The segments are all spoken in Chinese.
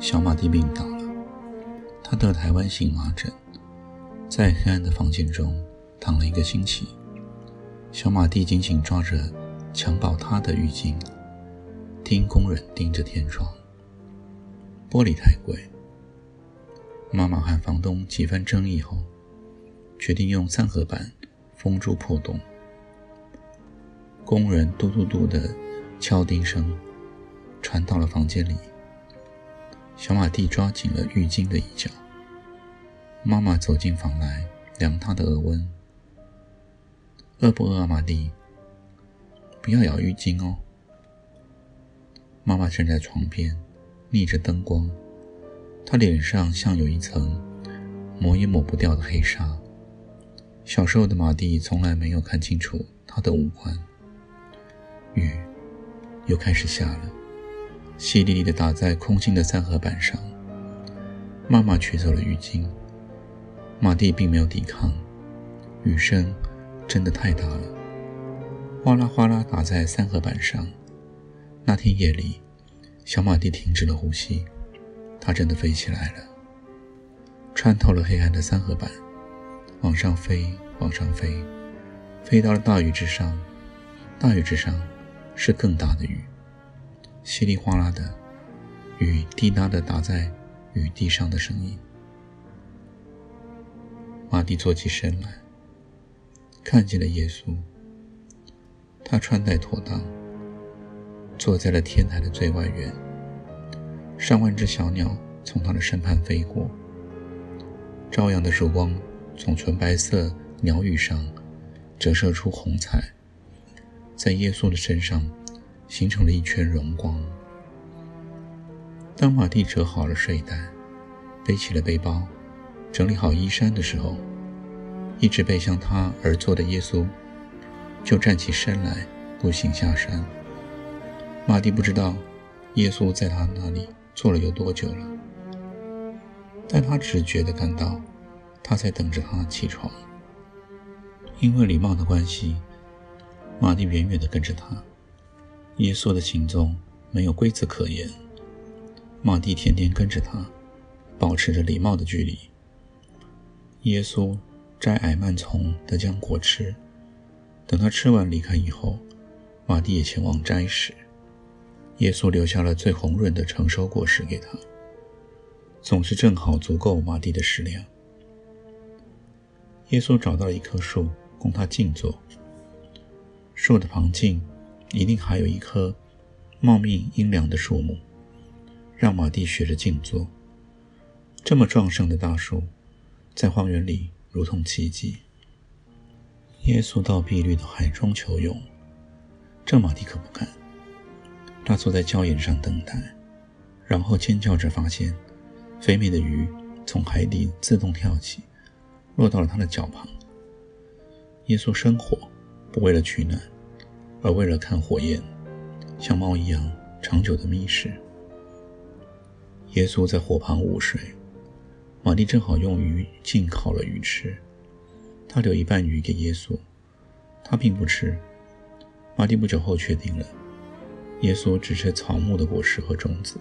小马蒂病倒了。他得台湾荨麻疹，在黑暗的房间中躺了一个星期。小马蒂紧紧抓着襁褓他的浴巾，听工人盯着天窗。玻璃太贵。妈妈和房东几番争议后，决定用三合板封住破洞。工人嘟嘟嘟的敲钉声。传到了房间里，小马蒂抓紧了浴巾的一角。妈妈走进房来，量他的额温。饿不饿啊，马蒂？不要咬浴巾哦。妈妈站在床边，逆着灯光，她脸上像有一层抹也抹不掉的黑纱。小时候的马蒂从来没有看清楚她的五官。雨又开始下了。淅沥沥地打在空心的三合板上。妈妈取走了浴巾。马蒂并没有抵抗。雨声真的太大了，哗啦哗啦打在三合板上。那天夜里，小马蒂停止了呼吸，它真的飞起来了，穿透了黑暗的三合板，往上飞，往上飞，飞到了大雨之上。大雨之上是更大的雨。稀里哗啦的雨滴答的打在雨地上的声音。马蒂坐起身来，看见了耶稣。他穿戴妥当，坐在了天台的最外缘。上万只小鸟从他的身畔飞过，朝阳的曙光从纯白色鸟羽上折射出红彩，在耶稣的身上。形成了一圈荣光。当马蒂折好了睡袋，背起了背包，整理好衣衫的时候，一直背向他而坐的耶稣就站起身来，步行下山。马蒂不知道耶稣在他那里坐了有多久了，但他只觉得感到他在等着他起床。因为礼貌的关系，马蒂远远地跟着他。耶稣的行踪没有规则可言，马蒂天天跟着他，保持着礼貌的距离。耶稣摘矮蔓丛的浆果吃，等他吃完离开以后，马蒂也前往摘食。耶稣留下了最红润的成熟果实给他，总是正好足够马蒂的食量。耶稣找到了一棵树供他静坐，树的旁径。一定还有一棵茂密阴凉的树木，让马蒂学着静坐。这么壮盛的大树，在荒原里如同奇迹。耶稣到碧绿的海中求泳，这马蒂可不敢。他坐在礁岩上等待，然后尖叫着发现，肥美的鱼从海底自动跳起，落到了他的脚旁。耶稣生火，不为了取暖。而为了看火焰，像猫一样长久的觅食。耶稣在火旁午睡，玛丽正好用鱼浸烤了鱼吃。他留一半鱼给耶稣，他并不吃。玛丽不久后确定了，耶稣只吃草木的果实和种子。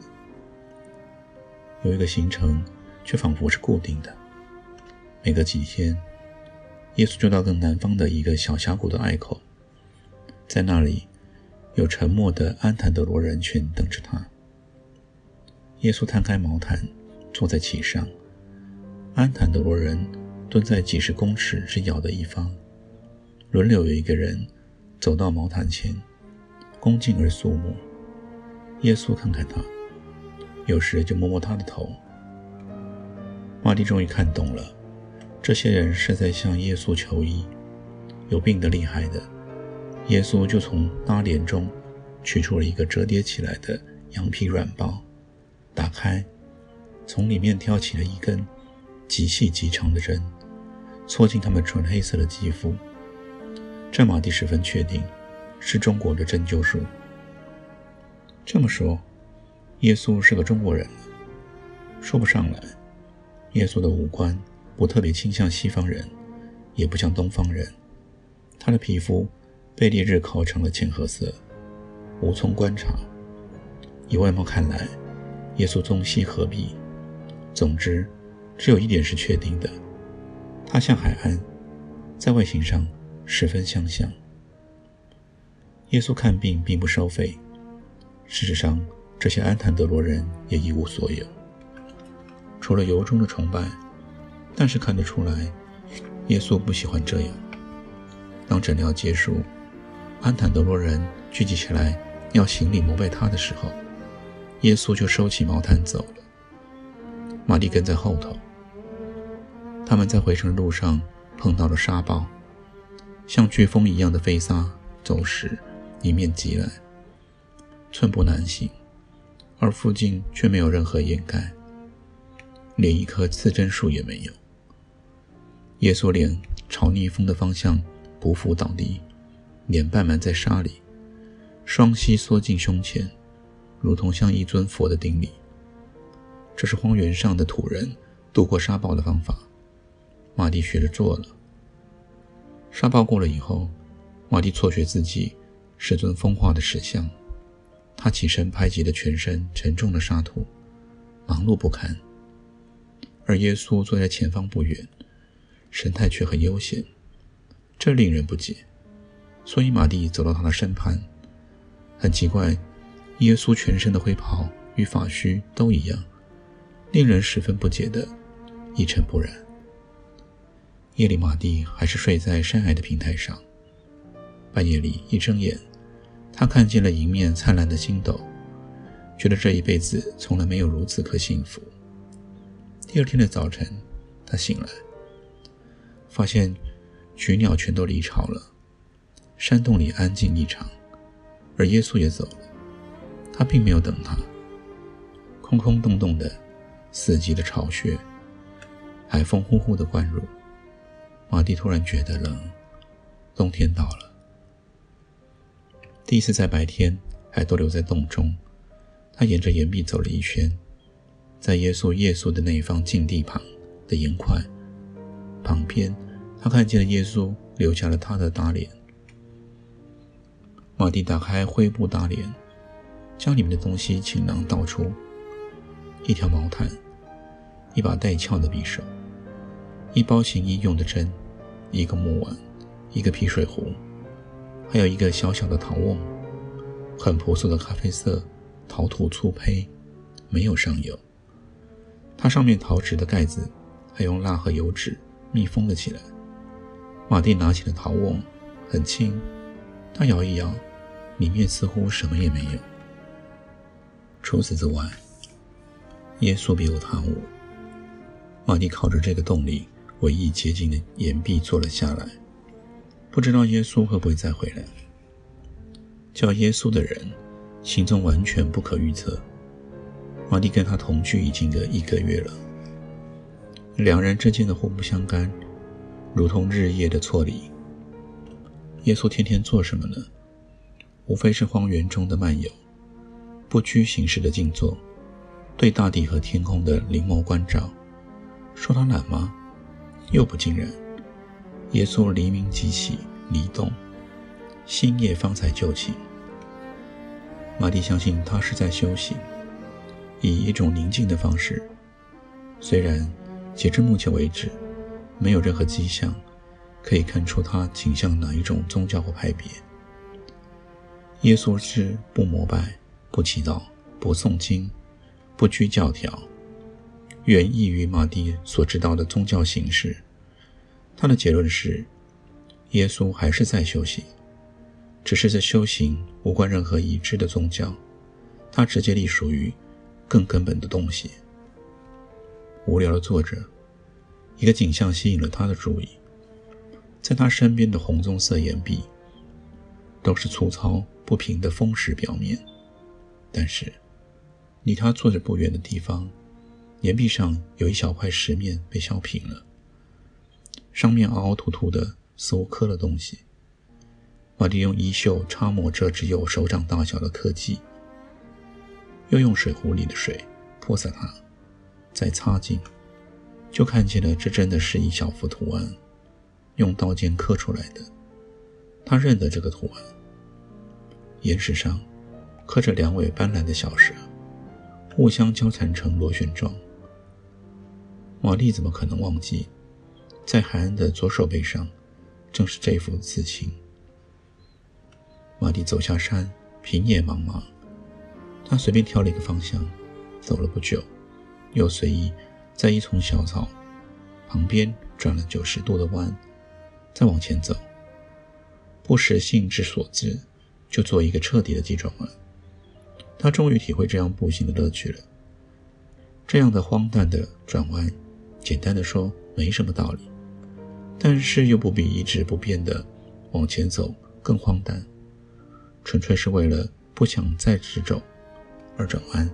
有一个行程，却仿佛是固定的。每隔几天，耶稣就到更南方的一个小峡谷的隘口。在那里，有沉默的安坦德罗人群等着他。耶稣摊开毛毯，坐在其上。安坦德罗人蹲在几十公尺之遥的一方，轮流有一个人走到毛毯前，恭敬而肃穆。耶稣看看他，有时就摸摸他的头。马蒂终于看懂了，这些人是在向耶稣求医，有病得厉害的。耶稣就从拉帘中取出了一个折叠起来的羊皮软包，打开从里面挑起了一根极细极长的针，戳进他们纯黑色的肌肤。这马蒂十分确定，是中国的针灸术。这么说，耶稣是个中国人说不上来。耶稣的五官不特别倾向西方人，也不像东方人。他的皮肤被烈日烤成了浅褐色，无从观察。以外貌看来，耶稣中西合璧。总之，只有一点是确定的：他像海安，在外形上十分相像。耶稣看病并不收费，事实上，这些安坦德罗人也一无所有，除了由衷的崇拜。但是看得出来，耶稣不喜欢这样。当诊疗结束，安坦德罗人聚集起来要行礼膜拜他的时候，耶稣就收起毛毯走了。玛丽跟在后头。他们在回程路上碰到了沙暴，像飓风一样的飞沙走时迎面击来，寸步难行，而附近却没有任何掩盖，连一棵刺针树也没有。耶稣脸朝逆风的方向匍匐倒地，脸半埋在沙里，双膝缩进胸前，如同像一尊佛的顶礼。这是荒原上的土人度过沙暴的方法。马蒂学着做了。沙暴过了以后，马蒂错觉自己是尊风化的石像。他起身拍击着全身沉重的沙土，忙碌不堪。而耶稣坐在前方不远，神态却很悠闲，这令人不解。所以马蒂走到他的身旁。很奇怪，耶稣全身的灰袍与发须都一样。令人十分不解的，一尘不染。夜里，马蒂还是睡在山崖的平台上。半夜里一睁眼，他看见了迎面灿烂的星斗，觉得这一辈子从来没有如此可幸福。第二天的早晨，他醒来，发现群鸟全都离巢了，山洞里安静异常，而耶稣也走了。他并没有等他，空空洞洞的。四季的巢穴，海风呼呼的灌入。马蒂突然觉得冷，冬天到了。第一次在白天还逗留在洞中，他沿着岩壁走了一圈，在耶稣夜宿的那一方禁地旁的岩块旁边，他看见了耶稣留下了他的大脸。马蒂打开灰布大帘，将里面的东西倾囊倒出，一条毛毯。一把带鞘的匕首，一包行医用的针，一个木碗，一个皮水壶，还有一个小小的陶瓮，很朴素的咖啡色陶土粗胚，没有上油。它上面陶瓷的盖子还用蜡和油纸密封了起来。马蒂拿起了陶瓮，很轻，他摇一摇，里面似乎什么也没有。除此之外，耶稣别无他物。马蒂靠着这个洞里唯一接近的岩壁坐了下来，不知道耶稣会不会再回来。叫耶稣的人行踪完全不可预测。马蒂跟他同居已经个一个月了，两人之间的互不相干，如同日夜的错离。耶稣天天做什么呢？无非是荒原中的漫游，不拘形式的静坐，对大地和天空的临摹关照。说他懒吗？又不尽然。耶稣黎明即起，离动，星夜方才就寝。马蒂相信他是在休息，以一种宁静的方式。虽然截至目前为止，没有任何迹象可以看出他倾向哪一种宗教或派别。耶稣是不膜拜、不祈祷、不诵经、不拘教条。远异于马蒂所知道的宗教形式。他的结论是：耶稣还是在修行，只是这修行无关任何已知的宗教，他直接隶属于更根本的东西。无聊的坐着，一个景象吸引了他的注意，在他身边的红棕色岩壁，都是粗糙不平的风石表面，但是离他坐着不远的地方。岩壁上有一小块石面被削平了，上面凹凹凸凸的，似乎刻了东西。马蒂用衣袖擦抹这只有手掌大小的刻迹，又用水壶里的水泼洒它，再擦净，就看见了这真的是一小幅图案，用刀尖刻出来的。他认得这个图案，岩石上刻着两尾斑斓的小蛇。互相交缠成螺旋状。玛丽怎么可能忘记，在海岸的左手背上，正是这幅刺青。玛丽走下山，平野茫茫，她随便挑了一个方向，走了不久，又随意在一丛小草旁边转了九十度的弯，再往前走。不时兴之所至，就做一个彻底的急转弯。他终于体会这样步行的乐趣了。这样的荒诞的转弯，简单的说没什么道理，但是又不比一直不变的往前走更荒诞。纯粹是为了不想再直走而转弯，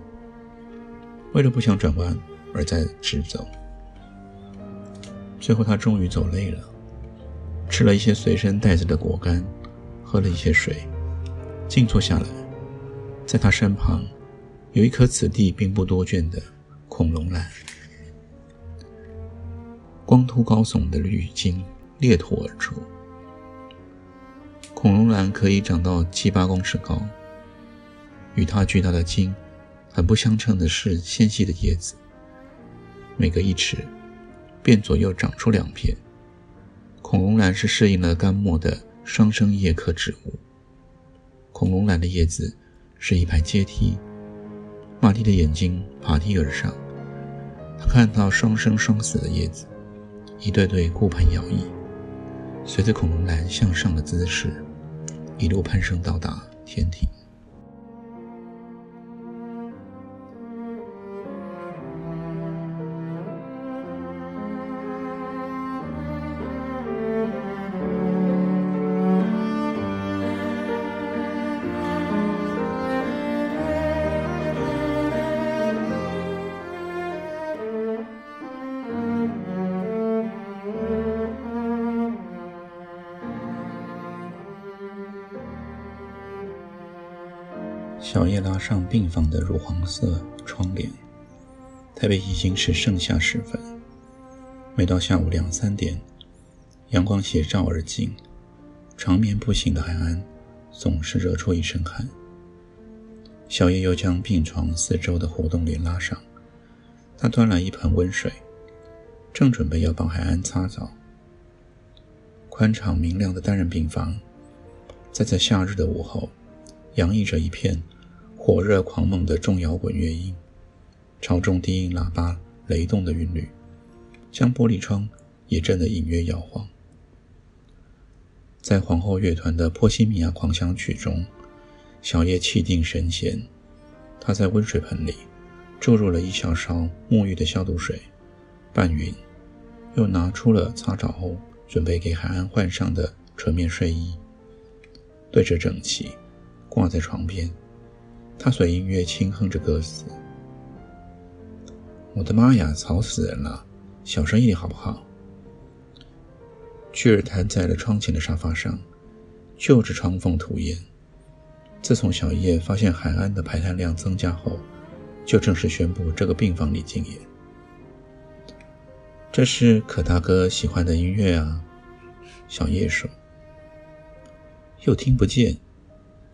为了不想转弯而再直走。最后他终于走累了，吃了一些随身带着的果干，喝了一些水，静坐下来。在他身旁，有一棵此地并不多见的恐龙兰，光秃高耸的绿茎裂土而出。恐龙兰可以长到七八公尺高，与它巨大的茎很不相称的是纤细的叶子，每隔一尺便左右长出两片。恐龙兰是适应了干末的双生叶科植物。恐龙兰的叶子。是一排阶梯，玛丽的眼睛爬梯而上，她看到双生双死的叶子，一对对顾盼摇曳，随着恐龙兰向上的姿势，一路攀升到达天庭。小叶拉上病房的乳黄色窗帘。台北已经是盛夏时分，每到下午两三点，阳光斜照而进，长眠不醒的海安总是惹出一身汗。小叶又将病床四周的活动帘拉上，他端来一盆温水，正准备要帮海安擦澡。宽敞明亮的单人病房，在这夏日的午后，洋溢着一片。火热狂猛的重摇滚乐音，超重低音喇叭雷动的韵律，将玻璃窗也震得隐约摇晃。在皇后乐团的《波西米亚狂想曲》中，小叶气定神闲，他在温水盆里注入了一小勺沐浴的消毒水，拌匀，又拿出了擦澡后准备给海安换上的纯棉睡衣，对着整齐挂在床边。他随音乐轻哼着歌词：“我的妈呀，吵死人了！小声一点好不好？”巨儿瘫在了窗前的沙发上，就着窗缝吐烟。自从小叶发现海安的排痰量增加后，就正式宣布这个病房里禁烟。这是可大哥喜欢的音乐啊，小叶说。又听不见。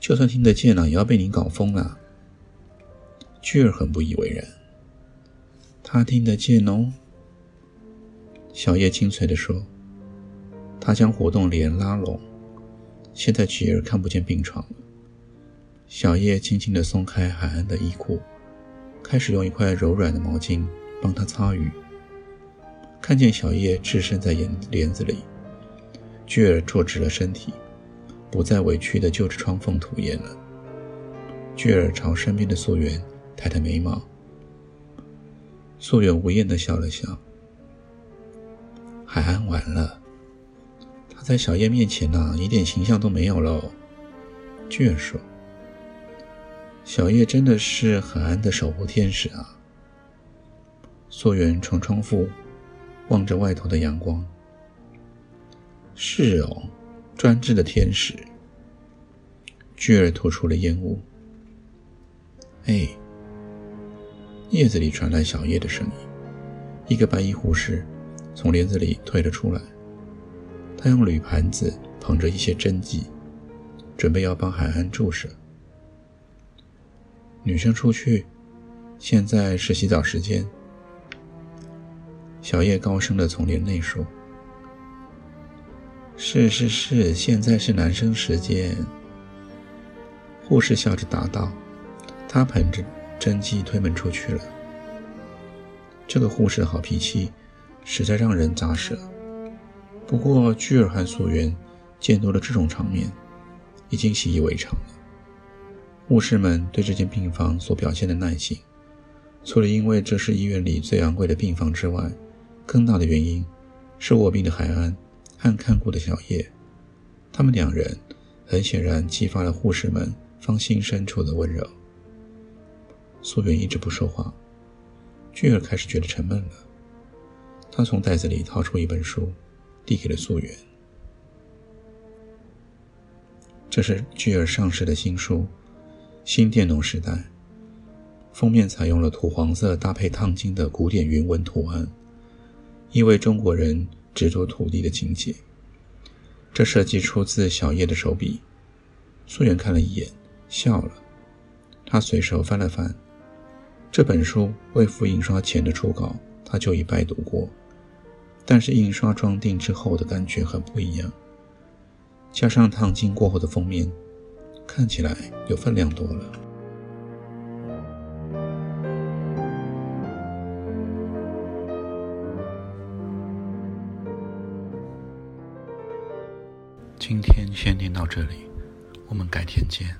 就算听得见了，也要被你搞疯了。巨儿很不以为然。他听得见哦，小叶清脆地说。他将活动帘拉拢，现在巨儿看不见病床了。小叶轻轻地松开海岸的衣裤，开始用一块柔软的毛巾帮他擦雨。看见小叶置身在帘帘子里，巨儿坐直了身体。不再委屈地就着窗缝吐烟了。巨儿朝身边的素媛抬抬眉毛，素媛无言地笑了笑。海安完了，他在小叶面前呢，一点形象都没有喽。巨儿说：“小叶真的是海安的守护天使啊。”素媛从窗户望着外头的阳光。是哦，专制的天使。巨儿吐出了烟雾。哎，叶子里传来小叶的声音。一个白衣护士从帘子里退了出来。他用铝盘子捧着一些针剂，准备要帮海安注射。女生出去，现在是洗澡时间。小叶高声的从帘内说。是是是，现在是男生时间。护士笑着答道，他捧着针剂推门出去了。这个护士的好脾气，实在让人咋舌。不过，居尔和素媛见多了这种场面，已经习以为常了。护士们对这间病房所表现的耐心，除了因为这是医院里最昂贵的病房之外，更大的原因是卧病的海安。和看顾的小叶，他们两人很显然激发了护士们芳心深处的温柔。素媛一直不说话，俊儿开始觉得沉闷了。他从袋子里掏出一本书，递给了素媛。这是巨儿上市的新书《新电农时代》，封面采用了土黄色搭配烫金的古典云纹图案，意味中国人。执着土地的情节，这设计出自小叶的手笔。素媛看了一眼，笑了。他随手翻了翻这本书，未付印刷前的初稿，他就已拜读过。但是印刷装订之后的感觉很不一样，加上烫金过后的封面，看起来有分量多了。今天先念到这里，我们改天见。